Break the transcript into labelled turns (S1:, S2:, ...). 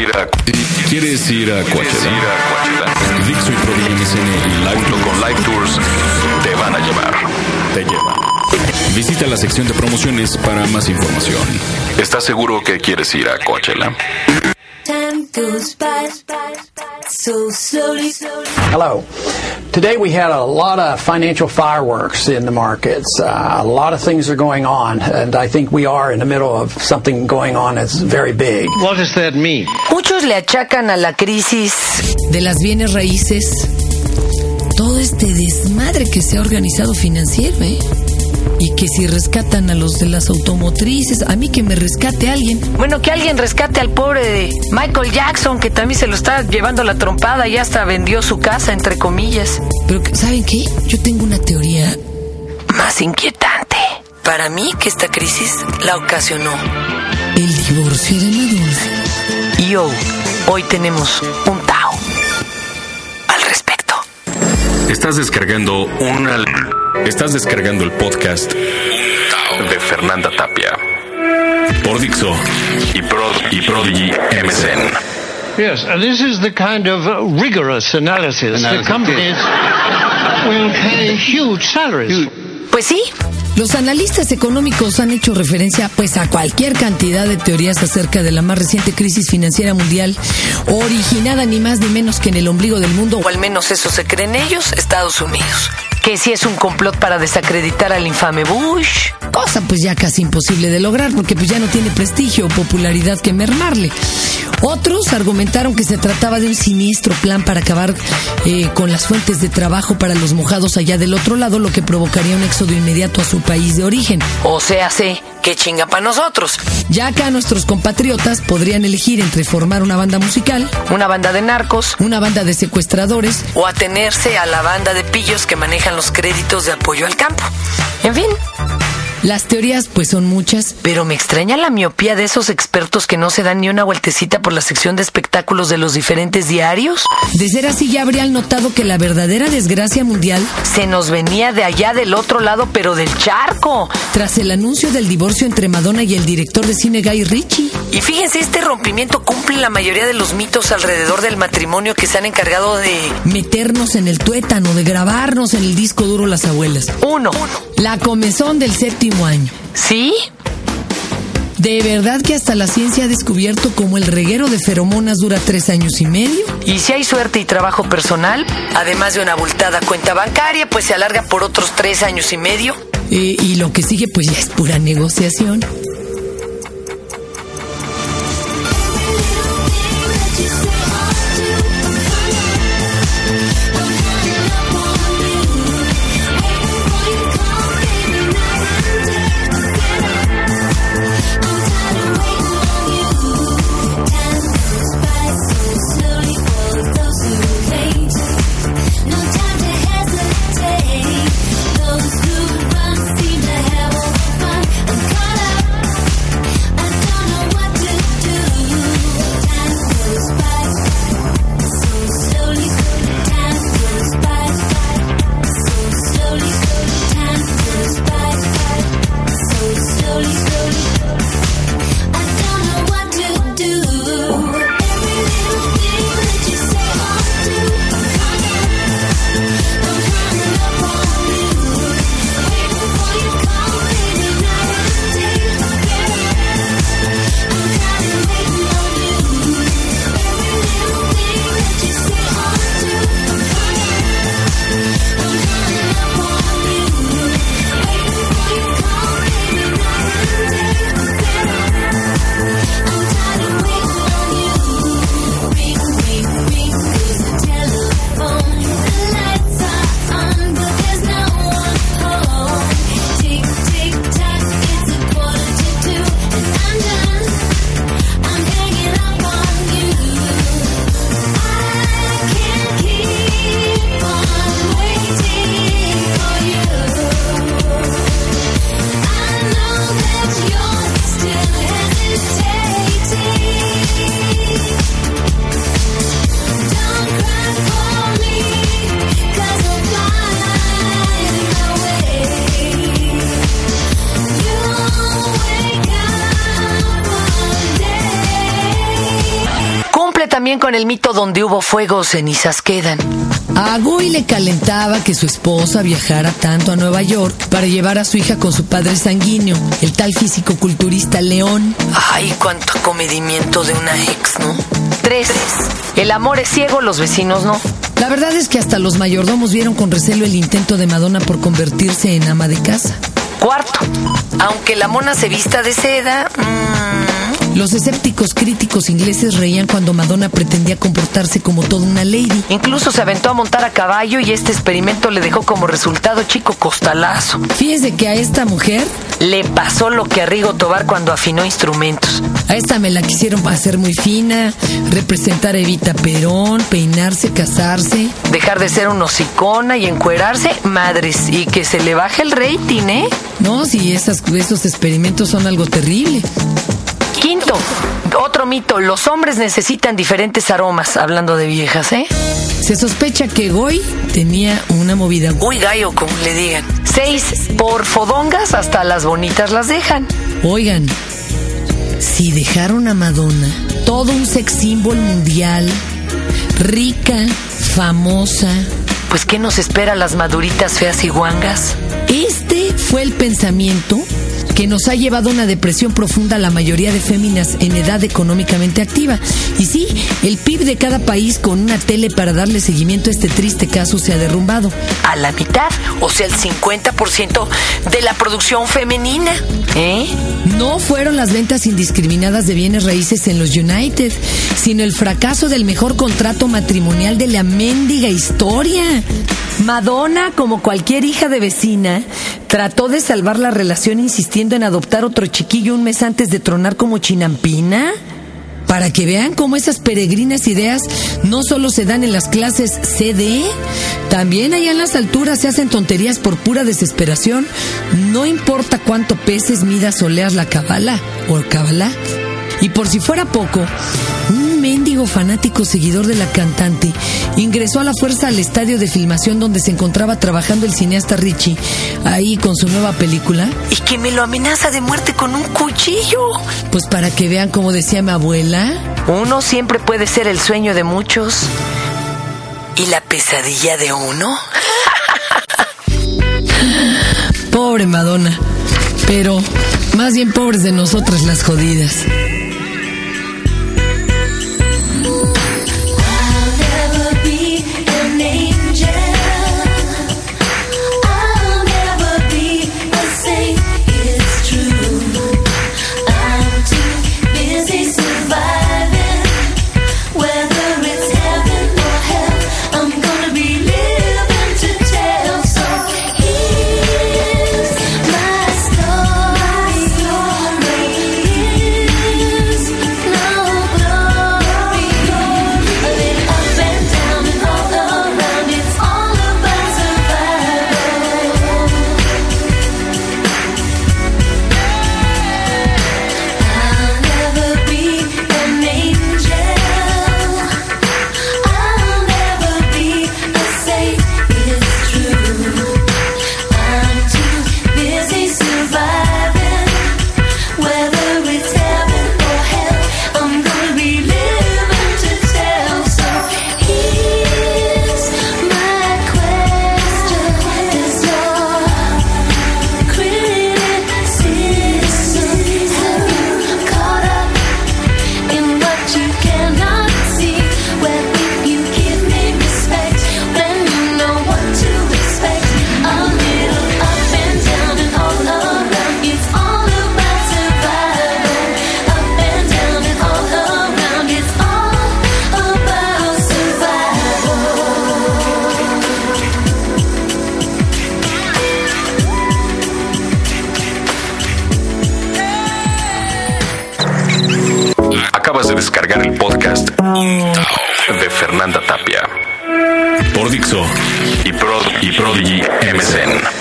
S1: ir a
S2: ¿Quieres ir a Coachella? Dixo y MSN y Live
S1: Junto con Live Tours te van a llevar.
S2: te llevan. Visita la sección de promociones para más información.
S1: ¿Estás seguro que quieres ir a Coachella?
S3: Hello. Today we had a lot of financial fireworks in the markets. Uh, a lot of things are going on, and I think we are in the middle of something going on that's very big.
S4: What does that mean?
S5: Muchos le achacan a la crisis
S6: de las bienes raíces, todo este desmadre que se ha organizado financiero, ¿eh? Y que si rescatan a los de las automotrices, a mí que me rescate alguien.
S5: Bueno, que alguien rescate al pobre de Michael Jackson, que también se lo está llevando la trompada y hasta vendió su casa, entre comillas.
S6: Pero, ¿saben qué? Yo tengo una teoría.
S5: Más inquietante. Para mí que esta crisis la ocasionó.
S6: El divorcio de Madonna.
S5: Y yo, hoy tenemos un Tao al respecto.
S2: Estás descargando una. Estás descargando el podcast
S1: De Fernanda Tapia
S2: por Dixo
S1: y, Prod y Prodigy MSN.
S4: Yes, and this is the kind of rigorous analysis. The companies will pay huge salaries.
S5: Pues sí,
S6: Los analistas económicos han hecho referencia pues a cualquier cantidad de teorías acerca de la más reciente crisis financiera mundial, originada ni más ni menos que en el ombligo del mundo,
S5: o al menos eso se creen ellos, Estados Unidos. Que si es un complot para desacreditar al infame Bush.
S6: cosa pues ya casi imposible de lograr porque pues ya no tiene prestigio o popularidad que mermarle. Otros argumentaron que se trataba de un siniestro plan para acabar eh, con las fuentes de trabajo para los mojados allá del otro lado, lo que provocaría un éxodo inmediato a su país de origen.
S5: O sea, sé que chinga para nosotros.
S6: Ya acá nuestros compatriotas podrían elegir entre formar una banda musical,
S5: Una banda de narcos
S6: una banda de secuestradores
S5: o atenerse a la banda de pillos que manejan los créditos de apoyo al campo. En fin,
S6: Las teorías pues son muchas.
S5: pero me extraña la miopía de esos expertos que no se dan ni una vueltecita por la sección de espectáculos de los diferentes diarios.
S6: De ser así ya habrían notado que la verdadera desgracia mundial,
S5: Se nos venía de allá del otro lado, pero del charco.
S6: tras el anuncio del divorcio entre Madonna y el director de cine Guy Ritchie,
S5: Y fíjense, este rompimiento la mayoría de los mitos alrededor del matrimonio que se han encargado de...
S6: meternos en el tuétano, de grabarnos en el disco duro las abuelas.
S5: Uno.
S6: La comezón del séptimo año.
S5: ¿Sí?
S6: ¿De verdad que hasta la ciencia ha descubierto cómo el reguero de feromonas dura tres años y medio?
S5: Y si hay suerte y trabajo personal, además de una abultada cuenta bancaria, pues se alarga por otros tres años y medio.
S6: Eh, y lo que sigue pues ya es pura negociación.
S5: Con el mito donde hubo fuego, cenizas quedan.
S6: A Goy le calentaba que su esposa viajara tanto a Nueva York para llevar a su hija con su padre sanguíneo, el tal físico-culturista León.
S5: Ay, cuánto acomedimiento de una ex, ¿no? Tres. El amor es ciego, los vecinos no.
S6: La verdad es que hasta los mayordomos vieron con recelo el intento de Madonna por convertirse en ama de casa.
S5: Cuarto. Aunque la mona se vista de seda, mmm,
S6: Los escépticos críticos ingleses reían cuando Madonna pretendía comportarse como toda una lady.
S5: incluso se aventó a montar a caballo y este experimento le dejó como resultado chico costalazo.
S6: Fíjese que a esta mujer,
S5: Le pasó lo que a Rigo Tobar cuando afinó instrumentos.
S6: a esta me la quisieron hacer muy fina, representar a Evita Perón, peinarse, casarse.
S5: Dejar de ser un hocicona y encuerarse, madres, y que se le baje el rating, ¿eh?
S6: No, si esas, esos experimentos son algo terrible.
S5: Quinto, otro mito, los hombres necesitan diferentes aromas, hablando de viejas, ¿eh?
S6: Se sospecha que Goy tenía una movida.
S5: Uy, gallo, como le digan. Seis, por fodongas hasta las bonitas las dejan.
S6: Oigan, si dejaron a Madonna, todo un sex symbol mundial, rica, famosa,
S5: Pues, ¿qué nos espera las maduritas feas y guangas?
S6: Este fue el pensamiento que nos ha llevado a una depresión profunda a la mayoría de féminas en edad económicamente activa. Y sí, el PIB de cada país con una tele para darle seguimiento a este triste caso se ha derrumbado.
S5: A la mitad, o sea, el 50% de la producción femenina. ¿Eh?
S6: No fueron las ventas indiscriminadas de bienes raíces en los United, sino el fracaso del mejor contrato matrimonial de la mendiga historia. Madonna, como cualquier hija de vecina, trató de salvar la relación insistiendo en adoptar otro chiquillo un mes antes de tronar como chinampina. Para que vean cómo esas peregrinas ideas no solo se dan en las clases CD, también allá en las alturas se hacen tonterías por pura desesperación. No importa cuánto peses, midas o leas la cabala o cabala. Y por si fuera poco, mendigo fanático seguidor de la cantante ingresó a la fuerza al estadio de filmación donde se encontraba trabajando el cineasta Richie, ahí con su nueva película.
S5: Y que me lo amenaza de muerte con un cuchillo.
S6: Pues para que vean como decía mi abuela,
S5: Uno siempre puede ser el sueño de muchos. ¿Y la pesadilla de uno?
S6: pobre Madonna. Pero más bien pobres de nosotras las jodidas.
S1: Acabas de descargar el podcast de Fernanda Tapia
S2: Por Dixo
S1: y, Pro- y Prodigy MSN.